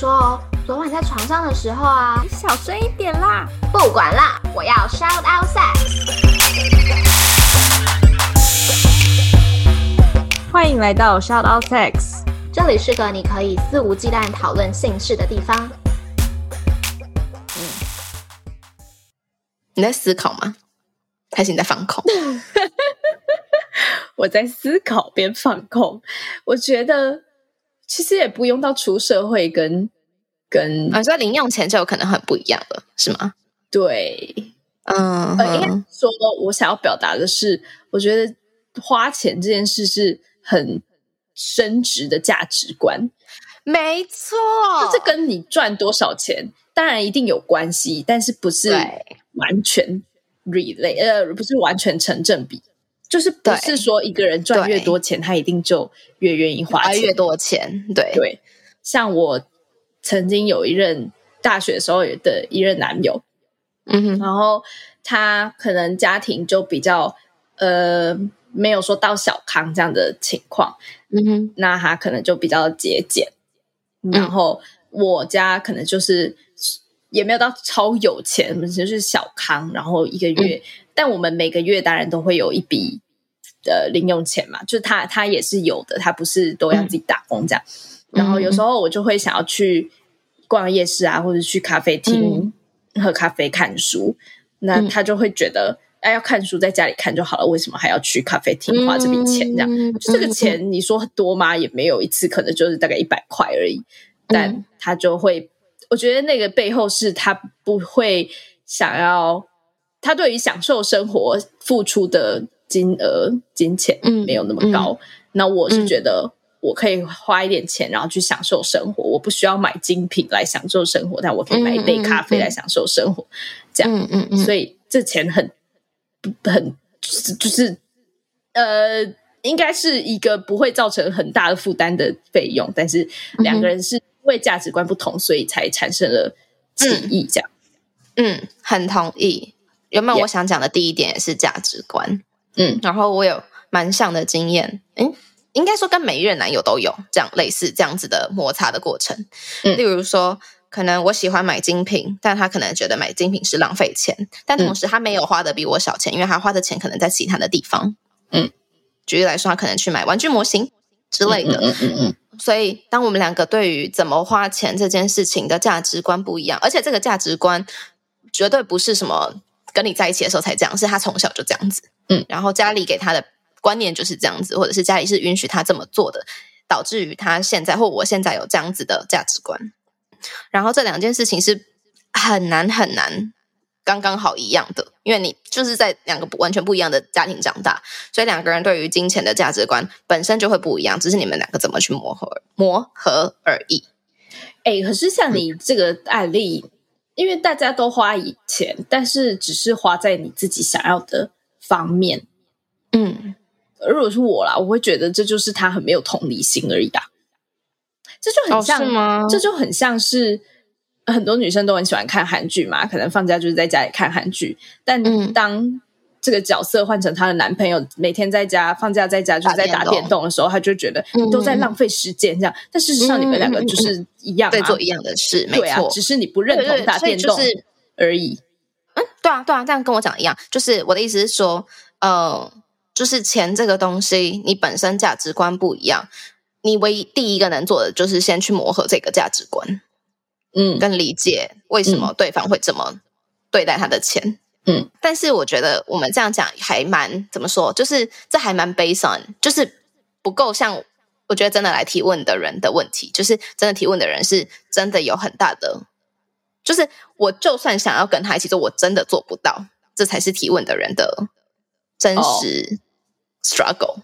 说哦，昨晚在床上的时候啊，你小声一点啦。不管啦，我要 shout out sex。欢迎来到 shout out sex，这里是个你可以肆无忌惮讨论性事的地方。嗯，你在思考吗？还是你在放空？我在思考边放空。我觉得。其实也不用到出社会跟跟啊，在零用钱就有可能很不一样了，是吗？对，嗯，呃，应该说，我想要表达的是，我觉得花钱这件事是很升值的价值观。没错，这跟你赚多少钱，当然一定有关系，但是不是完全 relate，呃，不是完全成正比。就是不是说一个人赚越多钱，他一定就越愿意花钱，越多钱。对。对，像我曾经有一任大学的时候的一任男友，嗯哼，然后他可能家庭就比较呃没有说到小康这样的情况，嗯哼，那他可能就比较节俭，然后我家可能就是也没有到超有钱，我们就是小康，然后一个月。嗯但我们每个月当然都会有一笔的零用钱嘛，就是他他也是有的，他不是都要自己打工这样。嗯、然后有时候我就会想要去逛夜市啊，或者去咖啡厅喝咖啡、看书。嗯、那他就会觉得，哎，要看书在家里看就好了，为什么还要去咖啡厅花这笔钱？这样，嗯、这个钱你说多吗？也没有，一次可能就是大概一百块而已。但他就会，我觉得那个背后是他不会想要。他对于享受生活付出的金额、金钱，嗯，没有那么高。嗯、那我是觉得，我可以花一点钱，然后去享受生活。嗯、我不需要买精品来享受生活，但我可以买一杯咖啡来享受生活。嗯、这样，嗯嗯，嗯，所以这钱很很就是就是呃，应该是一个不会造成很大的负担的费用。但是两个人是因为价值观不同，所以才产生了歧义。这样，嗯，嗯，很同意。原本我想讲的第一点也是价值观，嗯，然后我有蛮像的经验，嗯，应该说跟每一任男友都有这样类似这样子的摩擦的过程，嗯，例如说，可能我喜欢买精品，但他可能觉得买精品是浪费钱，但同时他没有花的比我少钱，因为他花的钱可能在其他的地方，嗯，举例来说，他可能去买玩具模型之类的，嗯嗯嗯，所以当我们两个对于怎么花钱这件事情的价值观不一样，而且这个价值观绝对不是什么。跟你在一起的时候才这样，是他从小就这样子，嗯，然后家里给他的观念就是这样子，或者是家里是允许他这么做的，导致于他现在或我现在有这样子的价值观。然后这两件事情是很难很难刚刚好一样的，因为你就是在两个完全不一样的家庭长大，所以两个人对于金钱的价值观本身就会不一样，只是你们两个怎么去磨合磨合而已。哎，可是像你这个案例。嗯因为大家都花钱，但是只是花在你自己想要的方面。嗯，如果是我啦，我会觉得这就是他很没有同理心而已啊。这就很像，哦、这就很像是很多女生都很喜欢看韩剧嘛，可能放假就是在家里看韩剧，但当、嗯这个角色换成她的男朋友，每天在家放假在家就是在打电动。的时候，她就觉得你都在浪费时间这样。但事实上，你们两个就是一样，在做一样的事，没错，只是你不认同打电动而已。嗯，对啊，对啊，这样跟我讲一样。就是我的意思是说，呃，就是钱这个东西，你本身价值观不一样，你唯一第一个能做的就是先去磨合这个价值观，嗯，跟理解为什么对方会这么对待他的钱。嗯，但是我觉得我们这样讲还蛮怎么说，就是这还蛮 based on，就是不够像我觉得真的来提问的人的问题，就是真的提问的人是真的有很大的，就是我就算想要跟他一起做，我真的做不到，这才是提问的人的真实 struggle，、哦、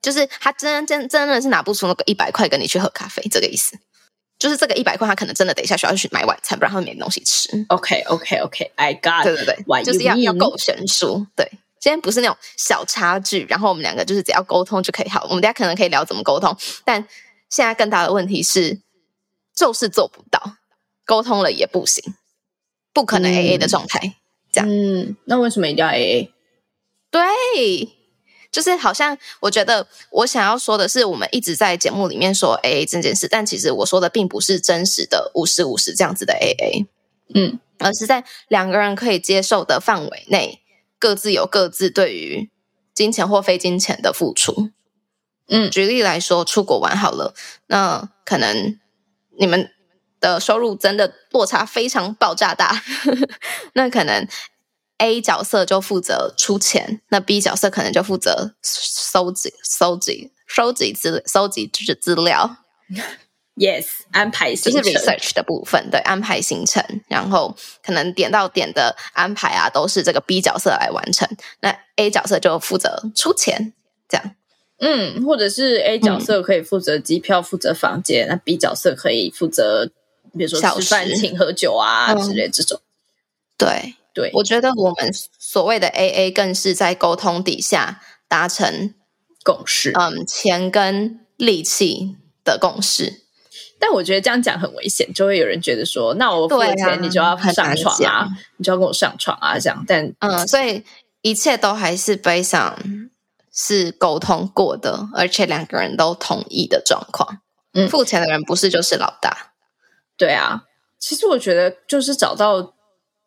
就是他真真真的是拿不出那个一百块跟你去喝咖啡这个意思。就是这个一百块，他可能真的等一下需要去买晚餐，不然他会没东西吃。OK，OK，OK，I got，对对对就是要?要够悬殊。对，今天不是那种小差距，然后我们两个就是只要沟通就可以好。我们大家可能可以聊怎么沟通，但现在更大的问题是，就是做不到，沟通了也不行，不可能 AA 的状态。嗯、这样，嗯，那为什么一定要 AA？对，就是好像我觉得我想要说的是，我们一直在节目里面说 AA 这件事，但其实我说的并不是真实的五十五十这样子的 AA，嗯，而是在两个人可以接受的范围内，各自有各自对于金钱或非金钱的付出。嗯，举例来说，出国玩好了，那可能你们的收入真的落差非常爆炸大，那可能。A 角色就负责出钱，那 B 角色可能就负责收集、收集、收集资、收集资资料。Yes，安排行程，就是 research 的部分，对，安排行程，然后可能点到点的安排啊，都是这个 B 角色来完成。那 A 角色就负责出钱，这样。嗯，或者是 A 角色可以负责机票、负责房间，嗯、那 B 角色可以负责，比如说吃饭、请喝酒啊之类这种。对。对，我觉得我们所谓的 AA 更是在沟通底下达成共识，嗯，钱跟力气的共识。但我觉得这样讲很危险，就会有人觉得说，那我付了钱，啊、你就要上床啊，你就要跟我上床啊，这样。但嗯，所以一切都还是非常是沟通过的，而且两个人都同意的状况。嗯，付钱的人不是就是老大。对啊，其实我觉得就是找到。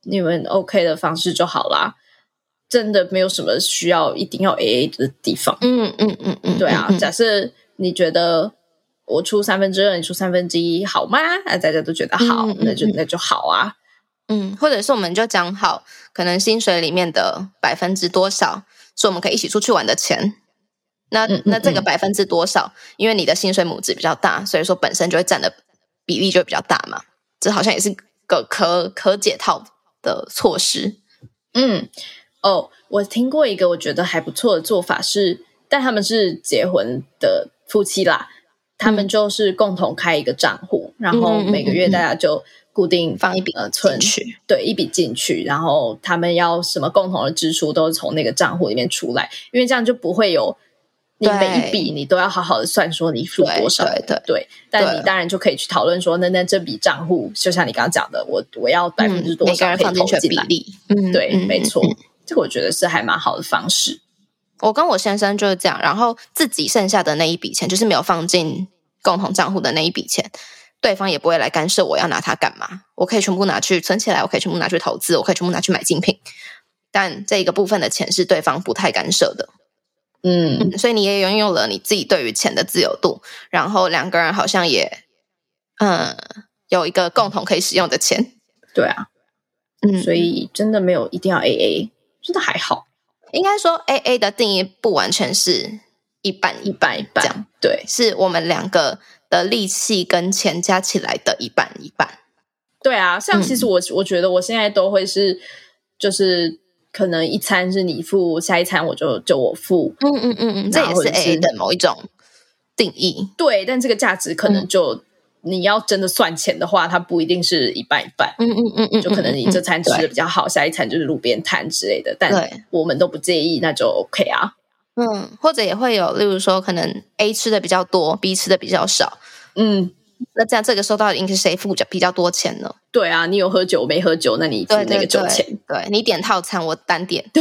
你们 OK 的方式就好啦，真的没有什么需要一定要 AA 的地方。嗯嗯嗯嗯，对啊。假设你觉得我出三分之二，你出三分之一，好吗？那大家都觉得好，那就那就好啊。嗯，或者是我们就讲好，可能薪水里面的百分之多少是我们可以一起出去玩的钱。那那这个百分之多少，因为你的薪水母值比较大，所以说本身就会占的比例就会比较大嘛。这好像也是个可可解套的措施，嗯，哦，我听过一个我觉得还不错的做法是，但他们是结婚的夫妻啦，嗯、他们就是共同开一个账户，然后每个月大家就固定放一笔呃存去，对，一笔进去，然后他们要什么共同的支出都是从那个账户里面出来，因为这样就不会有。你每一笔你都要好好的算，说你付多少，对，对，对，对。但你当然就可以去讨论说，那那这笔账户，就像你刚刚讲的，我我要百分之多少可以投进来？嗯，对，嗯、没错、嗯，这个我觉得是还蛮好的方式。我跟我先生就是这样，然后自己剩下的那一笔钱，就是没有放进共同账户的那一笔钱，对方也不会来干涉我要拿它干嘛。我可以全部拿去存起来，我可以全部拿去投资，我可以全部拿去买精品。但这一个部分的钱是对方不太干涉的。嗯，所以你也拥有了你自己对于钱的自由度，然后两个人好像也，嗯，有一个共同可以使用的钱。对啊，嗯，所以真的没有一定要 AA，真的还好。应该说 AA 的定义不完全是一半一半一半这样，对，是我们两个的力气跟钱加起来的一半一半。对啊，像其实我、嗯、我觉得我现在都会是就是。可能一餐是你付，下一餐我就就我付。嗯嗯嗯嗯，这也是 AA 的某一种定义。对，但这个价值可能就、嗯、你要真的算钱的话，它不一定是一半一半。嗯嗯嗯嗯，就可能你这餐吃的比较好，下一餐就是路边摊之类的。但我们都不介意，那就 OK 啊。嗯，或者也会有，例如说，可能 A 吃的比较多，B 吃的比较少。嗯。那这样，这个时候到底应该是谁付比较多钱呢？对啊，你有喝酒没喝酒？那你付那个酒钱。对，你点套餐，我单点。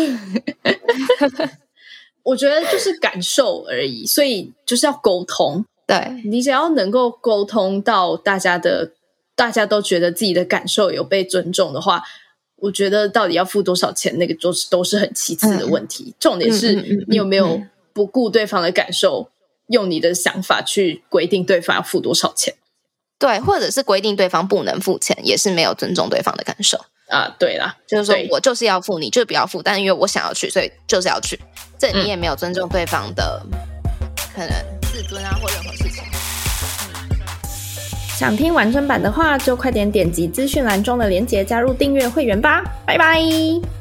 我觉得就是感受而已，所以就是要沟通。对，你只要能够沟通到大家的，大家都觉得自己的感受有被尊重的话，我觉得到底要付多少钱，那个都是都是很其次的问题。嗯、重点是你有没有不顾对方的感受，嗯、用你的想法去规定对方要付多少钱。对，或者是规定对方不能付钱，也是没有尊重对方的感受啊。对啦，就是说我就是要付，你就不要付，但是因为我想要去，所以就是要去。这你也没有尊重对方的、嗯、可能自尊啊，或任何事情。想听完整版的话，就快点点击资讯栏中的链接，加入订阅会员吧。拜拜。